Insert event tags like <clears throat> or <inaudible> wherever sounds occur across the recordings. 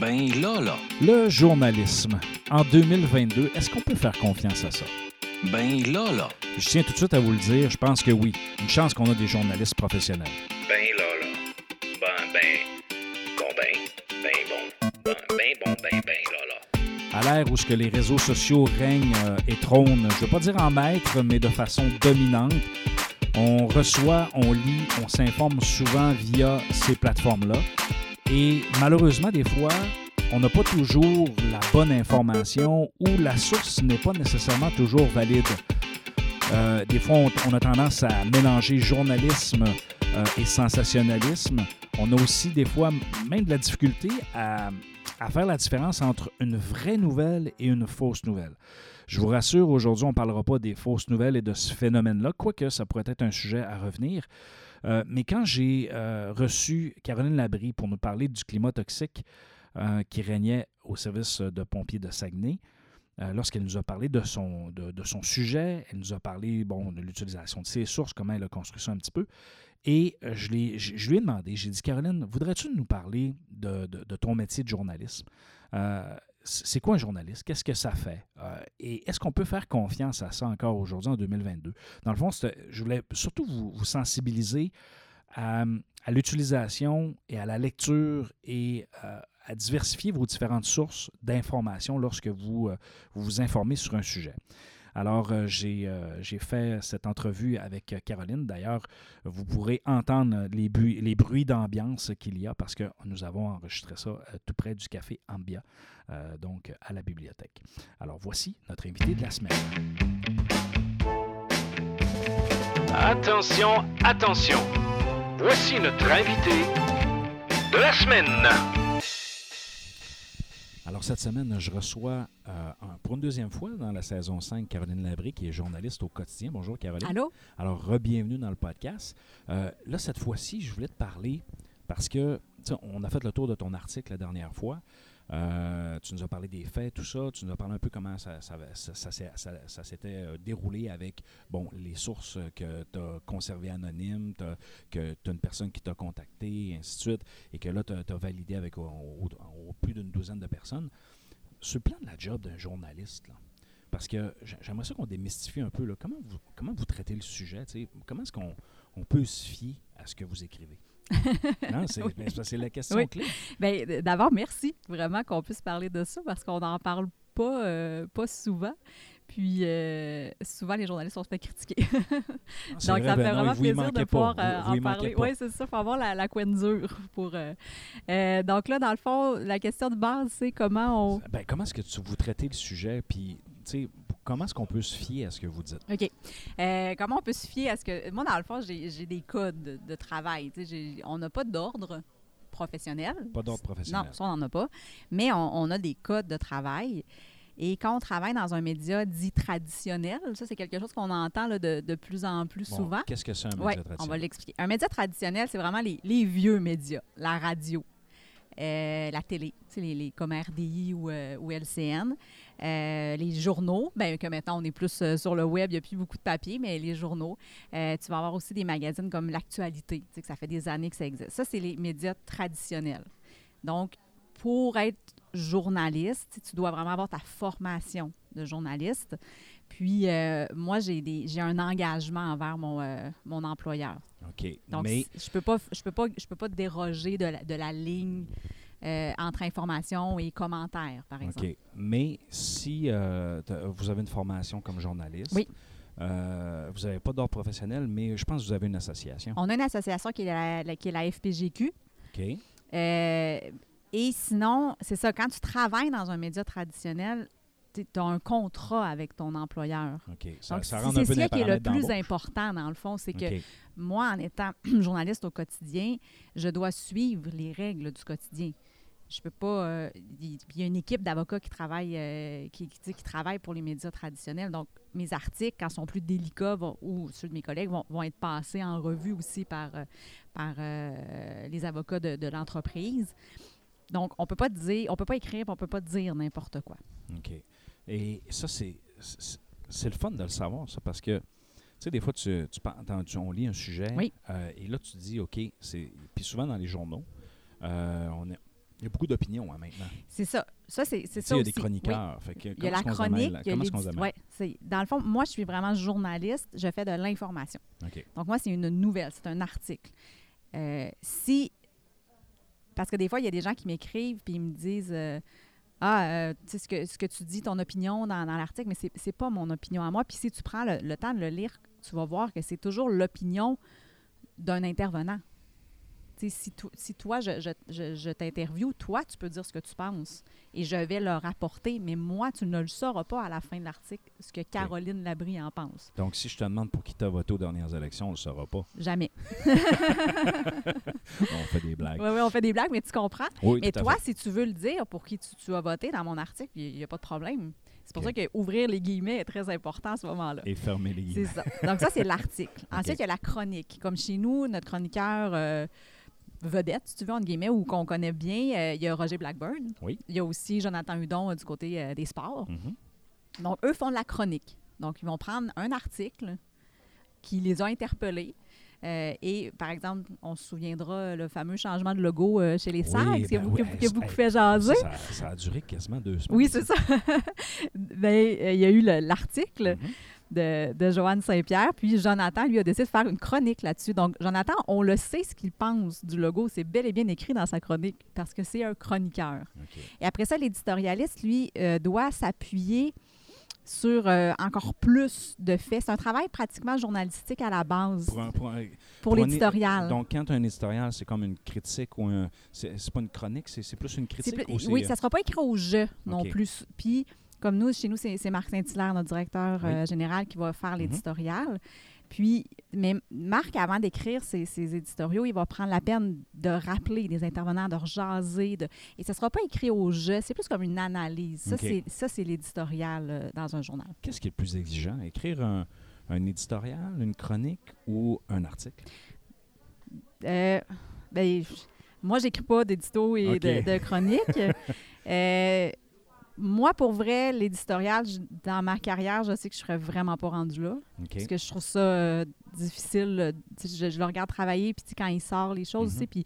Ben là, là. Le journalisme, en 2022, est-ce qu'on peut faire confiance à ça? Ben là, là. Je tiens tout de suite à vous le dire, je pense que oui. Une chance qu'on a des journalistes professionnels. Ben là, là. Ben, ben. Bon, ben. Ben bon. Ben, ben bon, ben, ben là, là. À l'ère où ce que les réseaux sociaux règnent euh, et trônent, je ne veux pas dire en maître, mais de façon dominante, on reçoit, on lit, on s'informe souvent via ces plateformes-là. Et malheureusement, des fois, on n'a pas toujours la bonne information ou la source n'est pas nécessairement toujours valide. Euh, des fois, on, a tendance à mélanger journalisme euh, et sensationnalisme. On a aussi des fois même de la difficulté à, à faire la différence entre une vraie nouvelle et une fausse nouvelle. Je vous rassure, aujourd'hui, on ne parlera pas des fausses nouvelles et de ce phénomène-là, quoique ça pourrait être un sujet à revenir. Euh, mais quand j'ai euh, reçu Caroline Labrie pour nous parler du climat toxique euh, qui régnait au service de pompiers de Saguenay, lorsqu'elle nous a parlé de son, de, de son sujet, elle nous a parlé bon, de l'utilisation de ses sources, comment elle a construit ça un petit peu. Et je, je lui ai demandé, j'ai dit, Caroline, voudrais-tu nous parler de, de- de ton métier de journalisme? C'est quoi un journaliste? Qu'est-ce que ça fait? Euh, et est-ce qu'on peut faire confiance à ça encore aujourd'hui, en 2022? Dans le fond, je voulais surtout vous, sensibiliser à, l'utilisation et à la lecture et euh, à diversifier vos différentes sources d'informations lorsque vous, euh, vous vous informez sur un sujet. Alors, euh, j'ai euh, j'ai fait cette entrevue avec euh, Caroline. D'ailleurs, vous pourrez entendre les, bruits- d'ambiance qu'il y a parce que nous avons enregistré ça tout près du café Ambia, donc à la bibliothèque. Alors, voici notre invité de la semaine. Attention, attention. Voici notre invité de la semaine. Alors, cette semaine, je reçois euh, pour une deuxième fois dans la saison 5 Caroline Labrie, qui est journaliste au quotidien. Bonjour, Caroline. Allô? Alors, re-bienvenue dans le podcast. Euh, là, cette fois-ci, je voulais te parler parce que, on a fait le tour de ton article la dernière fois. Euh, tu nous as parlé des faits, tout ça. Tu nous as parlé un peu comment ça, s'était euh, déroulé avec bon, les sources que tu as conservées anonymes, que tu as une personne qui t'a contacté, et ainsi de suite, et que là, tu as, validé avec plus d'une douzaine de personnes. Sur le plan de la job d'un journaliste, parce que j'a- j'aimerais ça qu'on démystifie un peu là, comment, vous, comment vous traitez le sujet. Comment est-ce qu'on on peut se fier à ce que vous écrivez? <laughs> non, c'est Oui. ben, c'est la question Oui. clé. Bien, d'abord, merci vraiment qu'on puisse parler de ça parce qu'on n'en parle pas, euh, pas souvent. Puis euh, souvent, les journalistes sont fait critiquer. <laughs> Ah, Donc, vrai, ça ben fait non, vraiment plaisir de pouvoir euh, en parler. Oui, c'est ça. Il faut avoir la, la couenne dure pour. euh, donc là, dans le fond, la question de base, c'est comment on. Ben, comment est-ce que tu, vous traitez le sujet? Puis, comment est-ce qu'on peut se fier à ce que vous dites? OK. Euh, comment on peut se fier à ce que. Moi, dans le fond, j'ai des codes de, de travail. On n'a pas d'ordre professionnel. Pas d'ordre professionnel. Non, ça, on n'en a pas. Mais on, on a des codes de travail. Et quand on travaille dans un média dit traditionnel, ça, c'est quelque chose qu'on entend là, de, de plus en plus Bon, souvent. Qu'est-ce que c'est un média traditionnel? on va l'expliquer. Un média traditionnel, c'est vraiment les, les vieux médias, la radio, euh, la télé, les, les comme RDI ou, euh, LCN, euh, les journaux, bien que maintenant on est plus sur le web, il n'y a plus beaucoup de papier, mais les journaux. Tu vas avoir aussi des magazines comme L'Actualité, que ça fait des années que ça existe. Ça, c'est les médias traditionnels. Donc, pour être journaliste, tu dois vraiment avoir ta formation de journaliste. Puis, euh, moi, j'ai des- j'ai un engagement envers mon, euh, mon employeur. OK. Donc, Mais, je peux pas, je peux pas, je peux pas déroger de la, de la ligne euh, entre information et commentaires, par exemple. OK. Mais si vous avez une formation comme journaliste, Oui. euh, vous n'avez pas d'ordre professionnel, mais je pense que vous avez une association. On a une association qui est la, la- qui est la FPGQ. OK. Euh, et sinon, c'est ça, quand tu travailles dans un média traditionnel, tu as un contrat avec ton employeur. OK. Ça, Donc, ça c'est ça qui est le plus important, dans le fond, c'est que moi, en étant <clears throat> journaliste au quotidien, je dois suivre les règles du quotidien. Je peux pas. euh, Il y a une équipe d'avocats qui travaille, euh, qui, travaille pour les médias traditionnels. Donc, mes articles, quand ils sont plus délicats, vont- ou ceux de mes collègues, vont, vont être passés en revue aussi par, euh, par euh, les avocats de, de l'entreprise. Donc, on peut pas dire, on peut pas écrire, on peut pas dire n'importe quoi. OK. Et ça, c'est le fun de le savoir, ça, parce que, tu sais, des fois, tu, tu, on lit un sujet, Oui. euh, et là, tu te dis, OK, c'est. Puis souvent dans les journaux, euh, on est- Il y a beaucoup d'opinions hein, maintenant. C'est ça. Ça, c'est ça il y a aussi. des chroniqueurs. Fait que Oui. Il y a la chronique, il y a Comment les ouais, Dans le fond, moi, je suis vraiment journaliste. Je fais de l'information. Donc, moi, c'est une nouvelle, c'est un article. Euh, si. Parce que des fois, il y a des gens qui m'écrivent puis ils me disent euh, Ah, euh, tu sais, ce que, tu dis, ton opinion dans, l'article, mais c'est pas mon opinion à moi. Puis si tu prends le temps de le lire, tu vas voir que c'est toujours l'opinion d'un intervenant. Si, to- si toi, je, je, je, je t'interviewe, toi, tu peux dire ce que tu penses et je vais le rapporter, mais moi, tu ne le sauras pas à la fin de l'article ce que Caroline Labrie en pense. Donc, si je te demande pour qui tu as voté aux dernières élections, on ne le saura pas. Jamais. <laughs> On fait des blagues. Oui, oui, on fait des blagues, mais tu comprends. Oui, mais toi, si tu veux le dire pour qui tu, tu as voté dans mon article, il n'y a pas de problème. C'est pour ça que ouvrir les guillemets est très important à ce moment-là. Et fermer les C'est guillemets. ça. Donc, ça, c'est l'article. <laughs> Ensuite, il y a la chronique. Comme chez nous, notre chroniqueur euh, vedette, si tu veux, entre guillemets, ou qu'on connaît bien, euh, il y a Roger Blackburn. Oui. Il y a aussi Jonathan Hudon euh, du côté euh, des sports. Mhm. Donc, eux font de la chronique. Donc, ils vont prendre un article qui les a interpellés. euh, et, par exemple, on se souviendra le fameux changement de logo euh, chez les Oui, ben oui, qui a beaucoup fait jaser. Ça, ça a duré quasiment deux semaines. Oui, c'est ça. <laughs> ben, il y a eu le- l'article Mhm. De, de Joanne Saint-Pierre, puis Jonathan, lui, a décidé de faire une chronique là-dessus. Donc, Jonathan, on le sait ce qu'il pense du logo. C'est bel et bien écrit dans sa chronique parce que c'est un chroniqueur. Et après ça, l'éditorialiste, lui, euh, doit s'appuyer sur euh, encore plus de faits. C'est un travail pratiquement journalistique à la base Pour pour pour l'éditorial. Donc, quand un éditorial, c'est comme une critique ou un. C'est pas une chronique, c'est plus une critique plus- ou c'est- oui, ça ne sera pas écrit au jeu non plus. Puis, comme nous, chez nous, c'est Marc Saint-Hilaire, notre directeur Oui. euh, général, qui va faire Mhm. l'éditorial. Puis, mais Marc, avant d'écrire ses, ses éditoriaux, il va prendre la peine de rappeler des intervenants, de rejaser. De... Et ça ne sera pas écrit au jeu, c'est plus comme une analyse. Ça, c'est- ça, c'est l'éditorial euh, dans un journal. Qu'est-ce qui est le plus exigeant? Écrire un, un éditorial, une chronique ou un article? Euh, ben, je- moi, j'écris pas d'édito et de chronique. <laughs> Euh, moi, pour vrai, l'éditorial, dans ma carrière, je sais que je serais vraiment pas rendue là. Parce que je trouve ça euh, difficile. euh, je, je le regarde travailler, puis quand il sort les choses, Mhm. sais, puis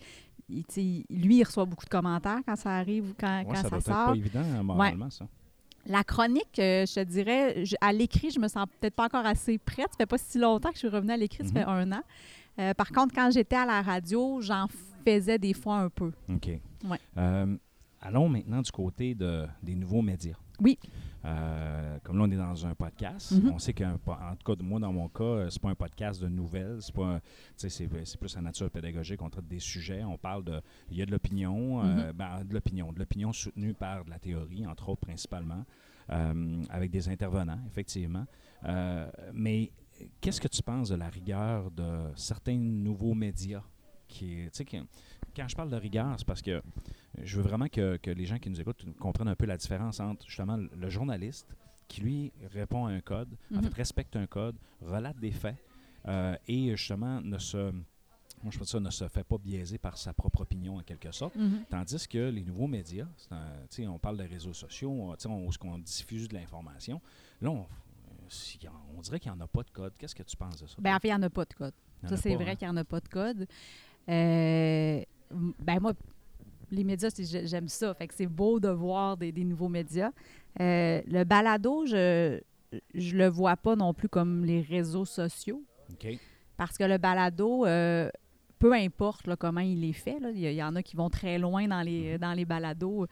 il- lui, il reçoit beaucoup de commentaires quand ça arrive ou quand, Ouais, quand ça ça, doit être sort. pas évident, hein, moralement, ça. La chronique, euh, je te dirais, je- à l'écrit, je me sens peut-être pas encore assez prête. Ça fait pas si longtemps que je suis revenue à l'écrit, ça Mhm. fait un an. Euh, par contre, quand j'étais à la radio, j'en faisais des fois un peu. OK. Ouais. Allons maintenant du côté de, des nouveaux médias. Oui. Euh, comme là, on est dans un podcast. Mhm. On sait qu'en tout cas, moi, dans mon cas, euh, c'est pas un podcast de nouvelles. C'est pas, plus à nature pédagogique. On traite des sujets. On parle de, il y a de l'opinion, Mhm. euh, ben, de l'opinion, de l'opinion soutenue par de la théorie, entre autres principalement, euh, avec des intervenants, effectivement. Mais qu'est-ce que tu penses de la rigueur de certains nouveaux médias qui, tu sais, qui- quand je parle de rigueur, c'est parce que je veux vraiment que, que les gens qui nous écoutent comprennent un peu la différence entre justement le journaliste qui, lui, répond à un code, en Mhm. fait, respecte un code, relate des faits euh, et justement ne se, moi, je dire ça, ne se fait pas biaiser par sa propre opinion en quelque sorte. Mhm. Tandis que les nouveaux médias, un- on parle des réseaux sociaux, on, on, où est-ce qu'on diffuse de l'information. Là, on, euh, on dirait qu'il n'y en a pas de code. Qu'est-ce que tu penses de ça? Ben, en fait, il n'y en a pas de code. Ça, c'est vrai hein? qu'il n'y en a pas de code. Euh, ben, moi, les médias, j'aime ça. Fait que c'est beau de voir des, des nouveaux médias. Euh, le balado, je je le vois pas non plus comme les réseaux sociaux. OK. Parce que le balado, euh, peu importe là, comment il est fait, il y, en a qui vont très loin dans les, dans les balados.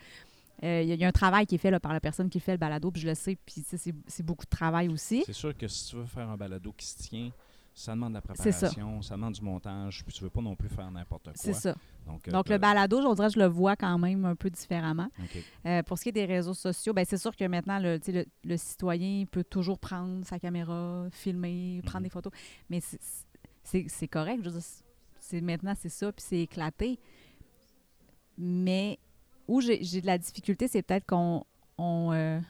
Euh, il y, a- il y a un travail qui est fait là, par la personne qui fait le balado, puis je le sais, puis c'est beaucoup de travail aussi. C'est sûr que si tu veux faire un balado qui se tient, ça demande de la ça. préparation, ça. demande du montage, puis tu veux pas non plus faire n'importe quoi. C'est ça. Donc, euh, Donc, le balado, je dirais, je le vois quand même un peu différemment. Euh, pour ce qui est des réseaux sociaux, ben c'est sûr que maintenant, le, citoyen peut toujours prendre sa caméra, filmer, prendre Mhm. des photos. Mais c'est- correct. Je veux dire, maintenant, c'est ça, puis c'est éclaté. Mais où j'ai j'ai de la difficulté, c'est peut-être qu'on on, euh,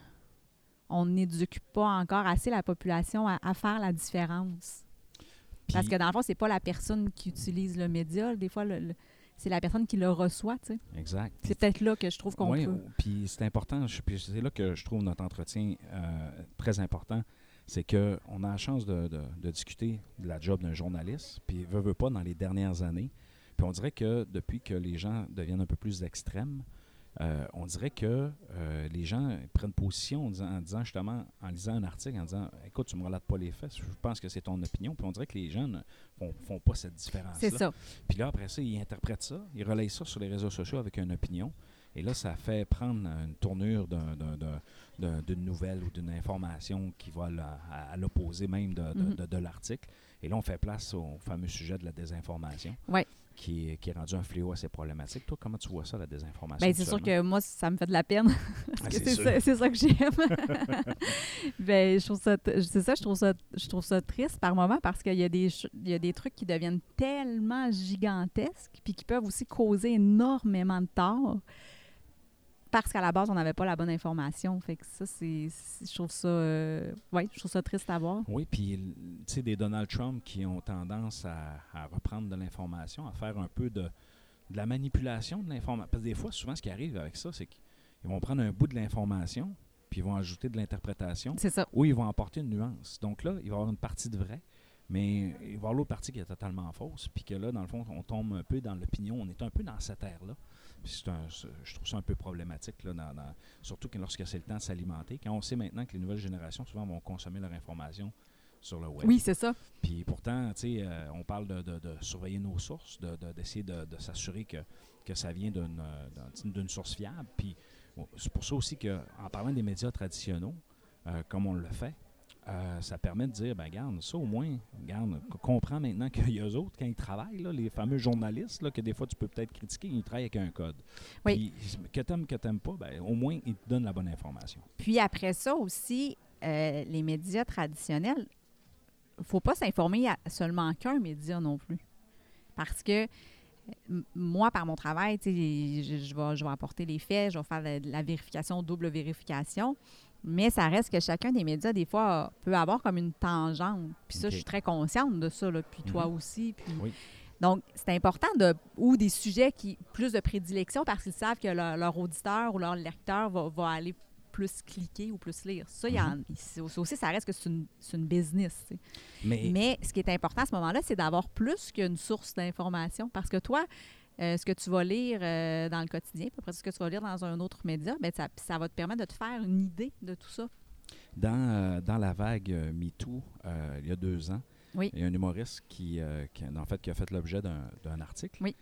on n'éduque pas encore assez la population à, à faire la différence. Parce que dans le fond, c'est pas la personne qui utilise le média. Des fois, le- le- c'est la personne qui le reçoit. tu sais. Exact. C'est peut-être là que je trouve qu'on Oui, peut. puis c'est important, c'est là que je trouve notre entretien euh, très important, c'est qu'on a la chance de, de- de discuter de la job d'un journaliste, puis veut, veut pas dans les dernières années, puis on dirait que depuis que les gens deviennent un peu plus extrêmes, euh, on dirait que euh, les gens prennent position en disant, en disant justement, en lisant un article, en disant Écoute, tu me relates pas les faits, je pense que c'est ton opinion. Puis on dirait que les gens ne font, font pas cette différence-là. C'est ça. Puis là, après ça, ils interprètent ça, ils relayent ça sur les réseaux sociaux avec une opinion. Et là, ça fait prendre une tournure d'un- d'un- d'un- d'un- d'une nouvelle ou d'une information qui va à, à l'opposé même de, de- de- de l'article. Et là, on fait place au fameux sujet de la désinformation, Ouais. Qui, est- qui est rendu un fléau assez problématique. Toi, comment tu vois ça, la désinformation? Ben, c'est sûr que moi, ça me fait de la peine. <laughs> Ah, c'est ça, ça que j'aime. <laughs> ben, je trouve ça, c'est ça, je trouve ça, je trouve ça triste par moment parce qu'il y a des, il y a des trucs qui deviennent tellement gigantesques puis qui peuvent aussi causer énormément de tort parce qu'à la base, on n'avait pas la bonne information. Fait que ça, c'est, je trouve ça, euh, ouais, je trouve ça triste à voir. Oui, puis tu sais, des Donald Trump qui ont tendance à, à reprendre de l'information, à faire un peu de, de la manipulation de l'information. Parce que des fois, souvent, ce qui arrive avec ça, c'est qu'ils vont prendre un bout de l'information, puis ils vont ajouter de l'interprétation, C'est ça. ou ils vont apporter une nuance. Donc là, il va y avoir une partie de vrai, mais il va y avoir l'autre partie qui est totalement fausse, puis que là, dans le fond, on tombe un peu dans l'opinion, on est un peu dans cette ère-là. Un- je trouve ça un peu problématique, là, dans- dans- surtout que lorsque c'est le temps de s'alimenter. Quand on sait maintenant que les nouvelles générations, souvent, vont consommer leur information sur le web. Oui, c'est ça. Puis pourtant, tu sais, euh, on parle de, de- de surveiller nos sources, de- de- d'essayer de, de s'assurer que, que ça vient d'une, d'un- d'une source fiable. Puis c'est pour ça aussi qu'en parlant des médias traditionnels, euh, comme on le fait, euh, ça permet de dire, ben regarde, ça au moins, regarde, co- comprends maintenant qu'il y a eux autres, quand ils travaillent, là, les fameux journalistes, là, que des fois tu peux peut-être critiquer, ils travaillent avec un code. Oui. Puis, que t'aimes, que t'aimes pas, ben, au moins, ils te donnent la bonne information. Puis après ça aussi, euh, les médias traditionnels, il ne faut pas s'informer à seulement qu'un média non plus. Parce que moi, par mon travail, tu sais, je, je vais, je vais apporter les faits, je vais faire la, la vérification, double vérification. Mais ça reste que chacun des médias, des fois, peut avoir comme une tangente. Puis ça, je suis très consciente de ça, là, puis toi Mhm. aussi. Puis... Oui. Donc, c'est important de ou des sujets qui plus de prédilection parce qu'ils savent que leur, leur auditeur ou leur lecteur va, va aller plus cliquer ou plus lire. Ça, il y ça aussi, ça reste que c'est une, business. tu sais. Mais, Mais ce qui est important à ce moment-là, c'est d'avoir plus qu'une source d'information. Parce que toi, euh, ce que tu vas lire euh, dans le quotidien, puis après ce que tu vas lire dans un autre média, ben, ça, ça va te permettre de te faire une idée de tout ça. Dans, euh, dans la vague MeToo, il y a deux ans, Oui. il y a un humoriste qui, qui, en fait, qui a fait l'objet d'un article. Oui.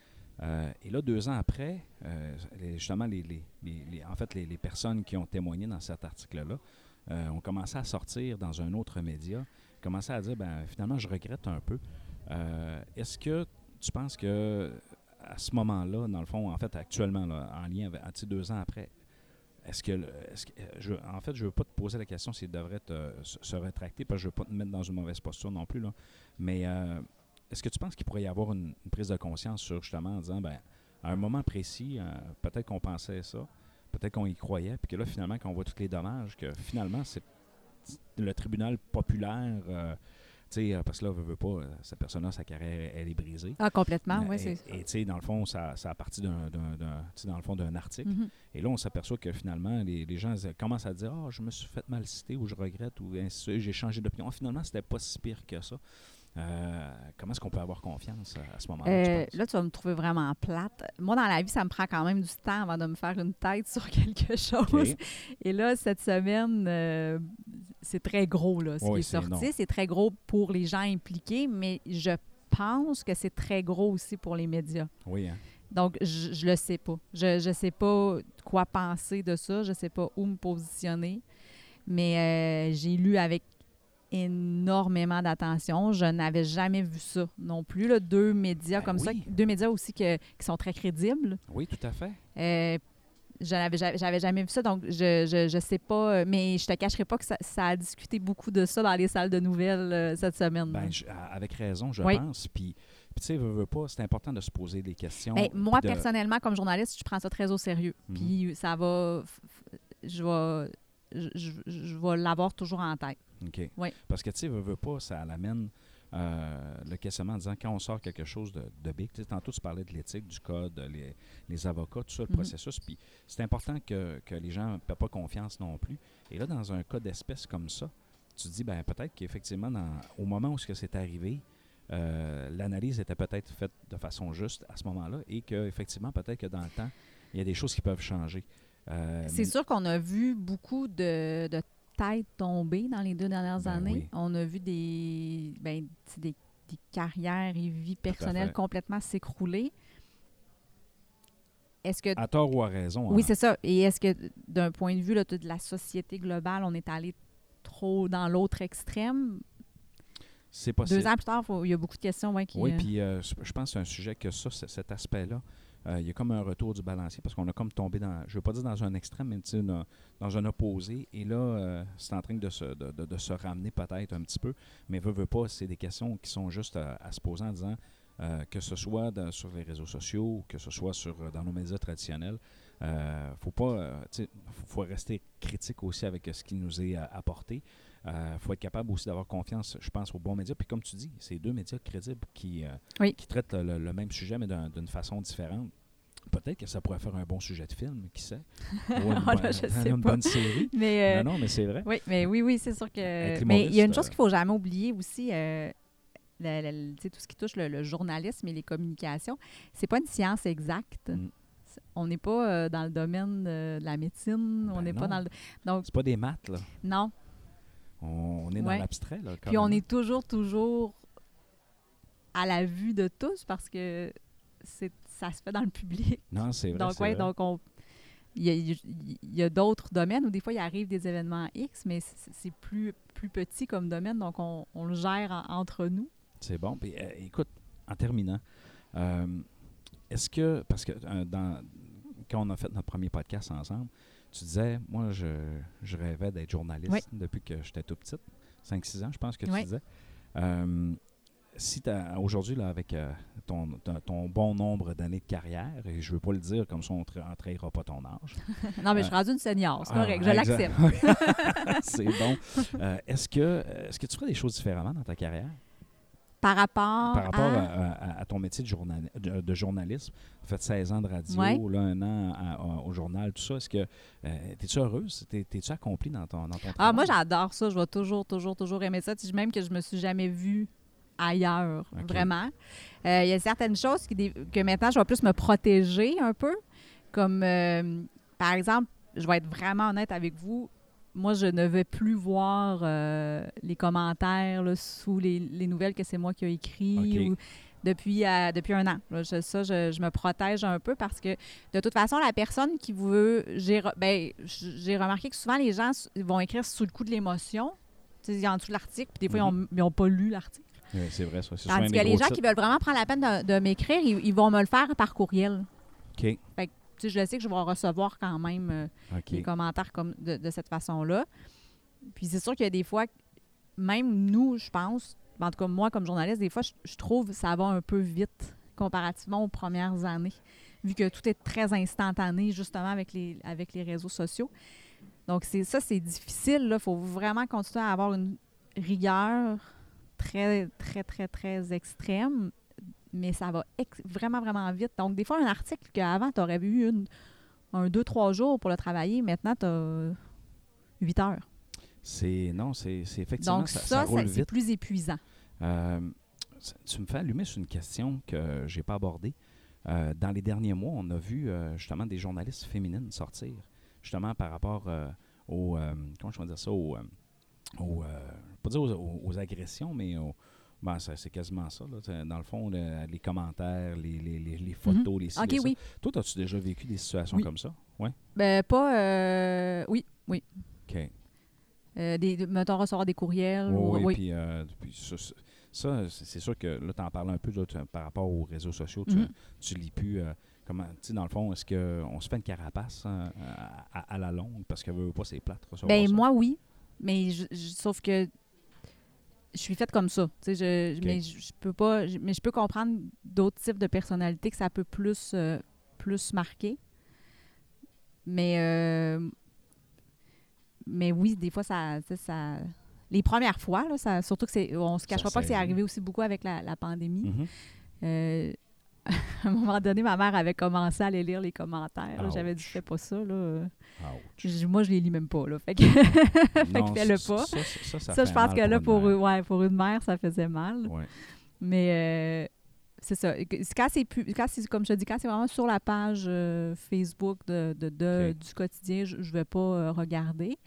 Euh, et là, deux ans après, euh, justement, les, les- les- les- en fait, les, personnes qui ont témoigné dans cet article-là euh, ont commencé à sortir dans un autre média, commencé à dire, ben, finalement, je regrette un peu. Est-ce que tu penses que à ce moment-là, dans le fond, en fait, actuellement, en lien avec, deux ans après, est-ce que, euh, je, en fait, je veux pas te poser la question s'il devrait te- se, se rétracter, parce que je veux pas te mettre dans une mauvaise posture non plus. Là. Mais euh, est-ce que tu penses qu'il pourrait y avoir une, prise de conscience sur justement en disant, ben, à un moment précis, euh, peut-être qu'on pensait ça, peut-être qu'on y croyait, puis que là, finalement, qu'on voit tous les dommages, que finalement, c'est le tribunal populaire, sais, euh, parce que là, veut, veut pas, euh, cette personne-là, sa carrière, elle est brisée. Ah, complètement, oui, c'est Et tu sais, dans le fond, ça, ça a parti d'un, dans le fond, d'un article. Mhm. Et là, on s'aperçoit que finalement, les, les gens commencent à dire Ah, je me suis fait mal citer ou je regrette ou ainsi j'ai changé d'opinion. Ah, finalement, c'était pas si pire que ça. Euh, comment est-ce qu'on peut avoir confiance à, ce moment-là? Euh, là, tu vas me trouver vraiment plate. Moi, dans la vie, ça me prend quand même du temps avant de me faire une tête sur <laughs> quelque chose. Et là, cette semaine, euh, c'est très gros, là, ce Oui, qui est sorti. C'est très gros pour les gens impliqués, mais je pense que c'est très gros aussi pour les médias. Oui, hein? Donc, je, je le sais pas. Je ne sais pas quoi penser de ça. Je sais pas où me positionner. Mais euh, j'ai lu avec énormément d'attention. Je n'avais jamais vu ça non plus. là. Deux médias Ben comme ça, deux médias aussi que- qui sont très crédibles. Oui, tout à fait. Euh, je n'avais jamais vu ça, donc je, je, je sais pas, euh, mais je te cacherai pas que ça, ça a discuté beaucoup de ça dans les salles de nouvelles euh, cette semaine. Ben, je- avec raison, je Oui. pense. Puis, tu sais, veux, veux pas, c'est important de se poser des questions. Ben, moi, de- personnellement, comme journaliste, je prends ça très au sérieux. Mhm. Puis ça va. Je vais. Je, je- je vais l'avoir toujours en tête. OK. Oui. Parce que, tu sais, veux, veux pas, ça l'amène euh, le questionnement en disant quand on sort quelque chose de, de big, tantôt tu parlais de l'éthique, du code, les, les avocats, tout ça, le Mhm. processus. Puis c'est important que, que les gens ne paient pas confiance non plus. Et là, dans un cas d'espèce comme ça, tu te dis, ben peut-être qu'effectivement, dans- au moment où c'est arrivé, euh, l'analyse était peut-être faite de façon juste à ce moment-là et qu'effectivement, peut-être que dans le temps, il y a des choses qui peuvent changer. Euh, C'est sûr qu'on a vu beaucoup de, de têtes tomber dans les deux dernières Ben années. oui. On a vu des, ben, des, des carrières et vies personnelles complètement s'écrouler. Est-ce que À tort ou à raison. Oui, hein. c'est ça. Et est-ce que, d'un point de vue là, de la société globale, on est allé trop dans l'autre extrême? c'est possible. Deux ans plus tard, il y a beaucoup de questions ouais, qui... Oui, euh, puis euh, je pense que c'est un sujet que ça, cet aspect-là, euh, il y a comme un retour du balancier parce qu'on a comme tombé dans, je ne veux pas dire dans un extrême, mais dans, un opposé. Et là, euh, c'est en train de se, ramener peut-être un petit peu, mais veut, veut pas, c'est des questions qui sont juste à, à se poser en disant euh, que ce soit sur les réseaux sociaux que ce soit sur, euh, dans nos médias traditionnels. Euh, faut pas, euh, faut, rester critique aussi avec euh, ce qui nous est euh, apporté. Il faut être capable aussi d'avoir confiance, je pense, aux bons médias. Puis comme tu dis, c'est deux médias crédibles qui, euh, Oui. qui traitent le, le même sujet, mais d'un- d'une façon différente. Peut-être que ça pourrait faire un bon sujet de film, qui sait? <laughs> Ou une, Ah, là, bonne, je sais une pas. bonne série. <laughs> Mais, euh, Non, non, mais c'est vrai. Oui, mais oui, oui, c'est sûr que. Mais il y a une chose euh, qu'il faut jamais oublier aussi. euh, le- tout ce qui touche le, le journalisme et les communications, c'est pas une science exacte. Mm. On n'est pas euh, dans le domaine de, de la médecine, on Ben n'est pas dans le. Donc, C'est pas des maths, là. non. On, on est dans Ouais. l'abstrait, là. Puis on est toujours, toujours à la vue de tous parce que c'est ça se fait dans le public. Non, c'est vrai. donc, vrai. donc on. Il y a, il y a d'autres domaines où des fois il arrive des événements X, mais c'est c'est plus, plus petit comme domaine, donc on, on le gère en- entre nous. C'est bon. Puis, euh, écoute, en terminant, euh, est-ce que, parce que euh, dans, quand on a fait notre premier podcast ensemble, tu disais, moi, je, je rêvais d'être journaliste Oui. depuis que j'étais tout petite, 5-6 ans, je pense que Oui. tu disais. Euh, si aujourd'hui, là, avec euh, ton, ton, ton bon nombre d'années de carrière, et je veux pas le dire comme ça, on ne trahira pas ton âge. <laughs> Non, mais Euh, je suis rendue une senior, c'est Ah, correct, je exact. l'accepte. <laughs> C'est bon. <laughs> Euh, est-ce, que, est-ce que tu ferais des choses différemment dans ta carrière? Par rapport, Par rapport à... à, à- à ton métier de, journal- de, de journalisme, tu fait 16 ans de radio, Ouais. là, un an au journal, tout ça. Est-ce que euh, es-tu heureuse? T'es- T'es-tu accomplie dans ton, dans ton Ah, moi, travail? j'adore ça. Je vais toujours, toujours, toujours aimer ça. Même que je me suis jamais vue ailleurs, vraiment. Euh, Il y a certaines choses qui, que maintenant, je vais plus me protéger un peu. Comme, euh, par exemple, je vais être vraiment honnête avec vous. Moi, je ne vais plus voir euh, les commentaires là, sous les, les nouvelles que c'est moi qui ai écrit ou depuis, euh, depuis un an. Là, je- ça, je, je me protège un peu parce que de toute façon, la personne qui veut. J'ai re- ben, remarqué que souvent, les gens vont écrire sous le coup de l'émotion. En dessous de l'article, puis des fois, ils n'ont pas lu l'article. Oui, c'est vrai, ça. Tandis que les gens qui veulent vraiment prendre la peine de, de m'écrire, ils, ils vont me le faire par courriel. OK. Tu sais, je le sais que je vais recevoir quand même euh, OK. des commentaires comme de, de cette façon-là. Puis c'est sûr qu'il y a des fois, même nous, je pense, en tout cas moi comme journaliste, des fois, je, je trouve que ça va un peu vite comparativement aux premières années, vu que tout est très instantané justement avec les, avec les réseaux sociaux. Donc c'est ça, c'est difficile. Il faut vraiment continuer à avoir une rigueur très, très, très, très extrême, mais ça va vraiment, vraiment vite. Donc des fois, un article qu'avant, tu aurais eu une, un, deux, trois jours pour le travailler, maintenant, tu as huit heures. C'est, non, c'est, effectivement, Donc ça, ça, ça roule c'est plus épuisant. Euh, tu me fais allumer sur une question que j'ai pas abordée. Euh, dans les derniers mois, on a vu euh, justement des journalistes féminines sortir, justement par rapport aux, comment je vais dire ça, aux, aux, pas dire aux, aux- aux agressions, mais aux, ben, c'est quasiment ça. là. Dans le fond, le- les commentaires, les, les- les- les photos, les ci, OK, les ça. oui. Toi, as-tu déjà vécu des situations Oui. comme ça? Oui. Ben, pas... euh, oui, oui. OK. Euh, des, de- mettons, recevoir des courriels. Oui, ou- oui, puis, euh, puis ça, c'est sûr que là, tu en parles un peu là, tu- par rapport aux réseaux sociaux. Tu, Mhm. tu lis plus. euh, comment, tu sais, dans le fond, est-ce qu'on se fait une carapace hein, à, à- à la longue? Parce que veut pas, c'est plate. Ben, ça? moi, oui. Mais je, je- sauf que je suis faite comme ça. Je. Mais je, peux pas. je- mais je peux comprendre d'autres types de personnalités que ça peut plus, euh, plus marquer. Mais, euh, mais oui, des fois, ça. ça les premières fois, là, ça, surtout que c'est. On se cachera pas que c'est arrivé aussi beaucoup avec la, la pandémie. Mhm. Euh, <laughs> à un moment donné, ma mère avait commencé à aller lire les commentaires. J'avais dit, fais pas ça. Là. Je- Moi, je les lis même pas. Là. Fait que, <laughs> fais-le pas. Ça, ça, ça ça, fait je pense que là, pour, ouais, pour une mère, ça faisait mal. Ouais. Mais euh, c'est ça. Quand c'est plus, quand c'est, comme je te dis, quand c'est vraiment sur la page euh, Facebook de, de- de- Ok. du quotidien, je ne vais pas euh, regarder.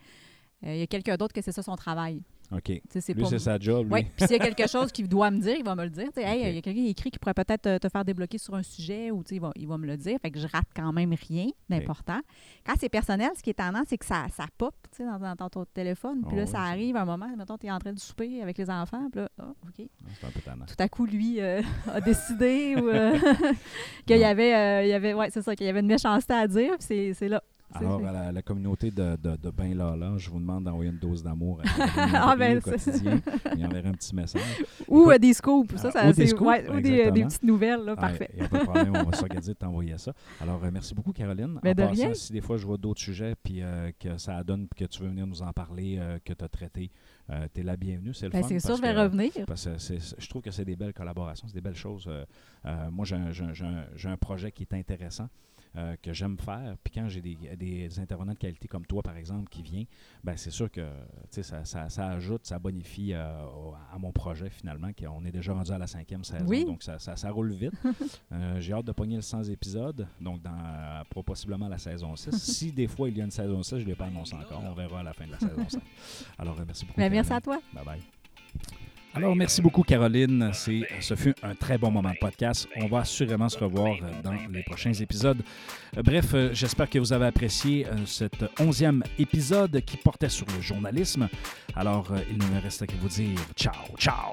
Il y a quelqu'un d'autre que c'est ça son travail. OK. C'est Lui, c'est sa job. Oui, <laughs> puis s'il y a quelque chose qu'il doit me dire, il va me le dire. Sais, Hey, Ok. il y a quelqu'un qui écrit qui pourrait peut-être te, te faire débloquer sur un sujet ou il va, il va me le dire. Fait que je rate quand même rien d'important. Quand c'est personnel, ce qui est tendance, c'est que ça, ça pop tu sais, dans, dans ton téléphone. Puis Oh là, oui, ça arrive à un moment, mettons, tu es en train de souper avec les enfants. Puis là, ah, OK. C'est un peu tannant. Tout à coup, lui euh, <laughs> a décidé euh, <laughs> qu'il y avait, euh, il y avait, ouais, c'est ça, qu'il y avait une méchanceté à dire. Puis c'est là. Alors, à la, la communauté de, de, de Ben Lala, je vous demande d'envoyer une dose d'amour à <laughs> Ah, ben, quotidien. Il enverrait un petit message. ou Écoute, euh, des scoops. Ça, ah, ça, ou des c'est- scoops, ouais, ou des, des exactement. petites nouvelles. Là, Ah, parfait. Il n'y a pas de problème, on va <laughs> s'organiser de t'envoyer ça. Alors, euh, merci beaucoup, Caroline. Ben, en de passant, rien. si des fois je vois d'autres sujets puis euh, que ça donne puis que tu veux venir nous en parler, euh, que tu as traité, tu es la bienvenue. C'est le Ben, fun. c'est sûr, je vais que- revenir. Parce que je trouve que c'est des belles collaborations, c'est des belles choses. Euh, euh, moi, j'ai un, un- un projet qui est intéressant, euh, que j'aime faire. Puis quand j'ai des, des intervenants de qualité comme toi, par exemple, qui vient, ben c'est sûr que ça, ça, ça ajoute, ça bonifie euh, à mon projet finalement. On est déjà rendu à la cinquième saison, Oui. donc ça, ça, roule vite. <laughs> Euh, j'ai hâte de pogner le 100 épisodes, donc dans, pour possiblement la saison 6. <laughs> si des fois il y a une saison 6, je ne l'ai pas annoncé encore. On verra à la fin de la saison <laughs> 5. Alors, merci beaucoup. Ben, merci à toi. Bye bye. Alors, merci beaucoup, Caroline. C'est, ce fut un très bon moment de podcast. On va assurément se revoir euh, dans les prochains épisodes. Euh, Bref, euh, j'espère que vous avez apprécié cet onzième épisode qui portait sur le journalisme. Alors, il ne me reste qu'à vous dire ciao, ciao.